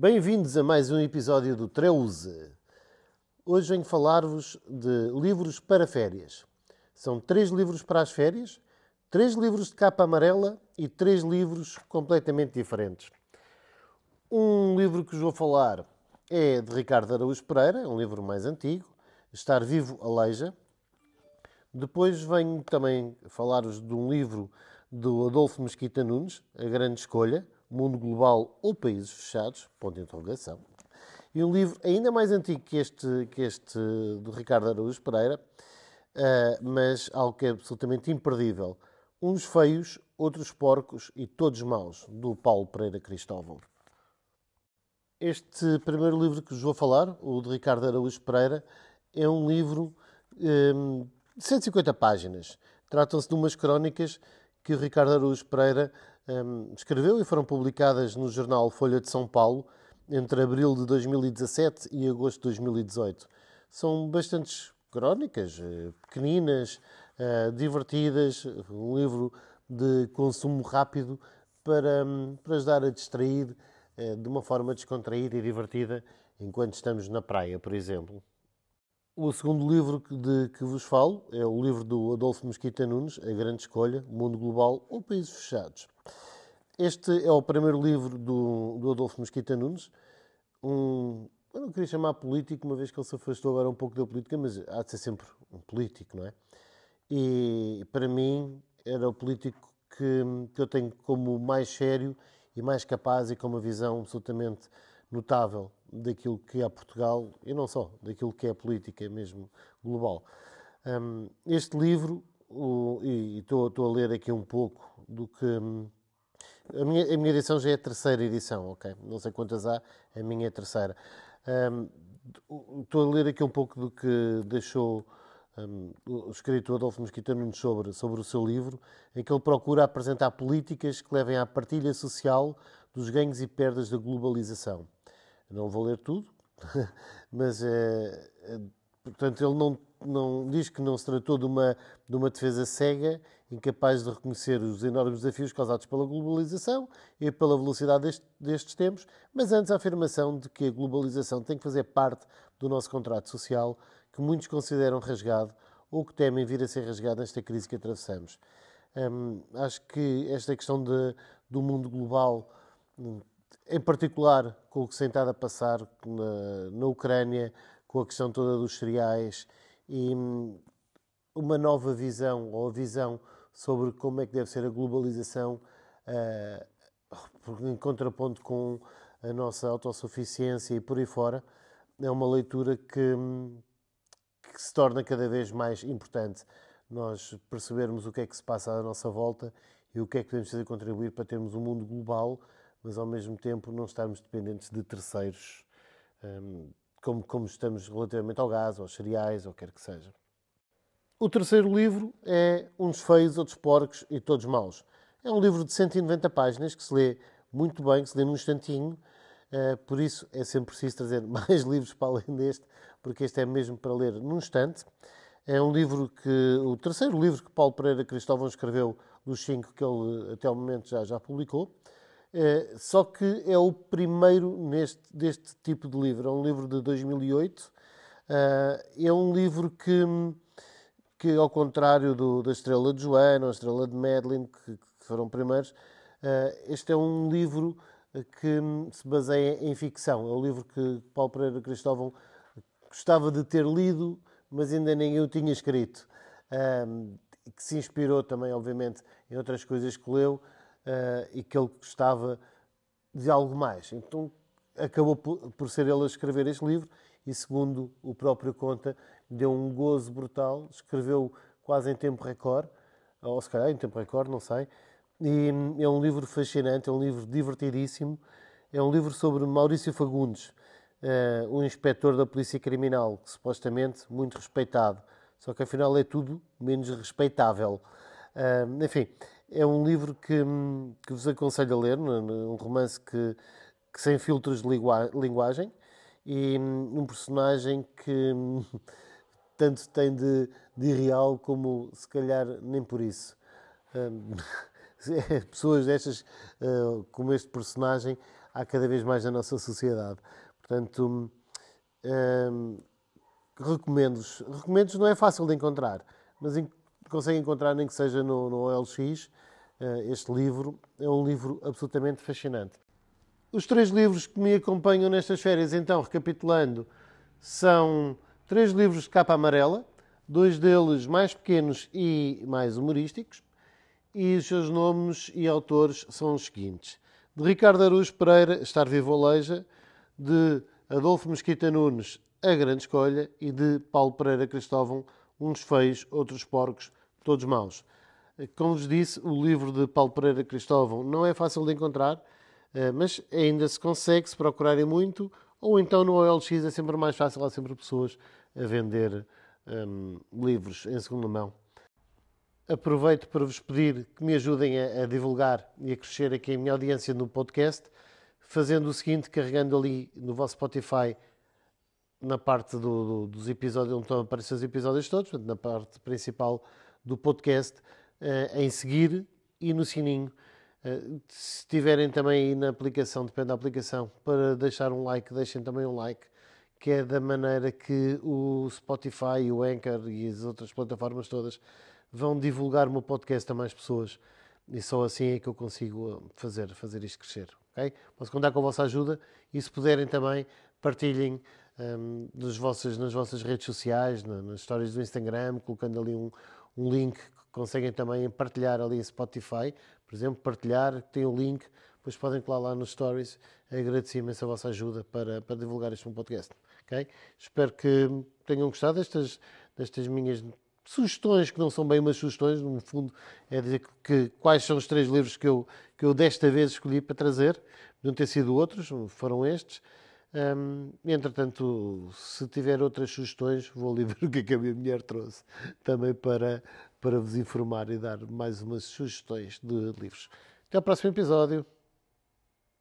Bem-vindos a mais um episódio do Treuze. Hoje venho falar-vos de livros para férias. São três livros para as férias, três livros de capa amarela e três livros completamente diferentes. Um livro que vos vou falar é de Ricardo Araújo Pereira, é um livro mais antigo, Estar Vivo Aleija. Depois venho também falar-vos de um livro do Adolfo Mesquita Nunes, A Grande Escolha, Mundo Global ou Países Fechados, ponto de interrogação. E um livro ainda mais antigo que este, que este do Ricardo Araújo Pereira, uh, mas algo que é absolutamente imperdível. Uns feios, outros porcos e todos maus, do Paulo Pereira Cristóvão. Este primeiro livro que vos vou falar, o de Ricardo Araújo Pereira, é um livro um, de 150 páginas. Tratam-se de umas crónicas que o Ricardo Araújo Pereira escreveu e foram publicadas no jornal Folha de São Paulo entre abril de 2017 e agosto de 2018. São bastantes crónicas, eh, pequeninas, uh, divertidas, um livro de consumo rápido para, um, para ajudar a distrair uh, de uma forma descontraída e divertida enquanto estamos na praia, por exemplo. O segundo livro de que vos falo é o livro do Adolfo Mesquita Nunes, A Grande Escolha, Mundo Global ou Países Fechados. Este é o primeiro livro do, do Adolfo Mesquita Nunes, um, eu não queria chamar político, uma vez que ele se afastou agora um pouco da política, mas há de ser sempre um político, não é? E para mim era o político que, que eu tenho como mais sério e mais capaz e com uma visão absolutamente notável daquilo que é Portugal e não só, daquilo que é a política mesmo global. Um, este livro, o, e estou a ler aqui um pouco do que. a, minha, a minha edição já é a terceira edição, ok? Não sei quantas há, a minha é a terceira. Um, estou a ler aqui um pouco do que deixou um, o escritor Adolfo Mesquita Nunes sobre, sobre o seu livro, em que ele procura apresentar políticas que levem à partilha social dos ganhos e perdas da globalização. Não vou ler tudo, mas é, é, portanto ele não, não diz que não se tratou de uma, de uma defesa cega, incapaz de reconhecer os enormes desafios causados pela globalização e pela velocidade deste, destes tempos, mas antes a afirmação de que a globalização tem que fazer parte do nosso contrato social, que muitos consideram rasgado ou que temem vir a ser rasgado nesta crise que atravessamos. Hum, acho que esta questão de, do mundo global em particular com o que se tem estado a passar na, na Ucrânia, com a questão toda dos cereais e hum, uma nova visão, ou a visão sobre como é que deve ser a globalização uh, em contraponto com a nossa autossuficiência e por aí fora, é uma leitura que, hum, que se torna cada vez mais importante. Nós percebermos o que é que se passa à nossa volta e o que é que podemos fazer contribuir para termos um mundo global mas ao mesmo tempo não estarmos dependentes de terceiros, hum, como, como estamos relativamente ao gás, aos cereais, ou quer que seja. O terceiro livro é Uns Feios, Outros Porcos e Todos Maus. É um livro de 190 páginas que se lê muito bem, que se lê num instantinho, uh, por isso é sempre preciso trazer mais livros para além deste, porque este é mesmo para ler num instante. É um livro que, o terceiro livro que Paulo Pereira Cristóvão escreveu dos cinco que ele até o momento já, já publicou. Eh, só que é o primeiro neste, deste tipo de livro. É um livro de 2008. Eh, é um livro que, que ao contrário do, da Estrela de Joana ou a Estrela de Madeline, que, que foram primeiros, eh, este é um livro que se baseia em ficção. É um livro que Paulo Pereira Cristóvão gostava de ter lido, mas ainda ninguém o tinha escrito. que se inspirou também, obviamente, em outras coisas que leu, uh, e que ele gostava de algo mais. Então acabou por, ser ele a escrever este livro e, segundo o próprio conta, deu um gozo brutal, escreveu quase em tempo recorde, ou se calhar em tempo recorde, não sei. E é um livro fascinante, é um livro divertidíssimo. É um livro sobre Maurício Fagundes, uh, um inspetor da Polícia Criminal, que supostamente muito respeitado, só que afinal é tudo menos respeitável. Uh, enfim, é um livro que, que vos aconselho a ler, um romance que, que sem filtros de linguagem e um personagem que tanto tem de, de irreal como se calhar nem por isso. Pessoas destas, como este personagem, há cada vez mais na nossa sociedade. Portanto, hum, recomendo-vos. Recomendo-vos não é fácil de encontrar, mas conseguem encontrar nem que seja no, no OLX. Eh, este livro é um livro absolutamente fascinante. Os três livros que me acompanham nestas férias, então, recapitulando, são três livros de capa amarela, dois deles mais pequenos e mais humorísticos, e os seus nomes e autores são os seguintes: de Ricardo Aruz Pereira, Estar Vivo Aleija, de Adolfo Mesquita Nunes, A Grande Escolha, e de Paulo Pereira Cristóvão, Uns Feios, Outros Porcos, Todos Maus. Como vos disse, o livro de Paulo Pereira Cristóvão não é fácil de encontrar, eh, mas ainda se consegue se procurarem muito, ou então no OLX é sempre mais fácil, há sempre pessoas a vender um, livros em segunda mão. Aproveito para vos pedir que me ajudem a, a, divulgar e a crescer aqui a minha audiência no podcast, fazendo o seguinte, carregando ali no vosso Spotify na parte do, do, dos episódios, onde estão a aparecer os episódios todos, na parte principal do podcast, uh, em seguir e no sininho. Uh, se tiverem também aí na aplicação, depende da aplicação, para deixar um like, deixem também um like, que é da maneira que o Spotify, o Anchor e as outras plataformas todas vão divulgar o meu podcast a mais pessoas. E só assim é que eu consigo eh, fazer, fazer isto crescer. Okay? Posso contar com a vossa ajuda e se puderem também, partilhem um, nas, vossas, nas vossas redes sociais, na, nas histórias do Instagram, colocando ali um, um link conseguem também partilhar ali em Spotify, por exemplo, partilhar, tem o um link, depois podem colar lá nos stories. Agradeço imenso a vossa ajuda para, para divulgar este podcast. Okay? Espero que tenham gostado destas, destas minhas sugestões, que não são bem umas sugestões, no fundo é dizer que, que quais são os três livros que eu, que eu desta vez escolhi para trazer. Não ter sido outros, foram estes. Entretanto, se tiver outras sugestões, vou ali ver o que, é que a minha mulher trouxe também para, para vos informar e dar mais umas sugestões de livros. Até ao próximo episódio.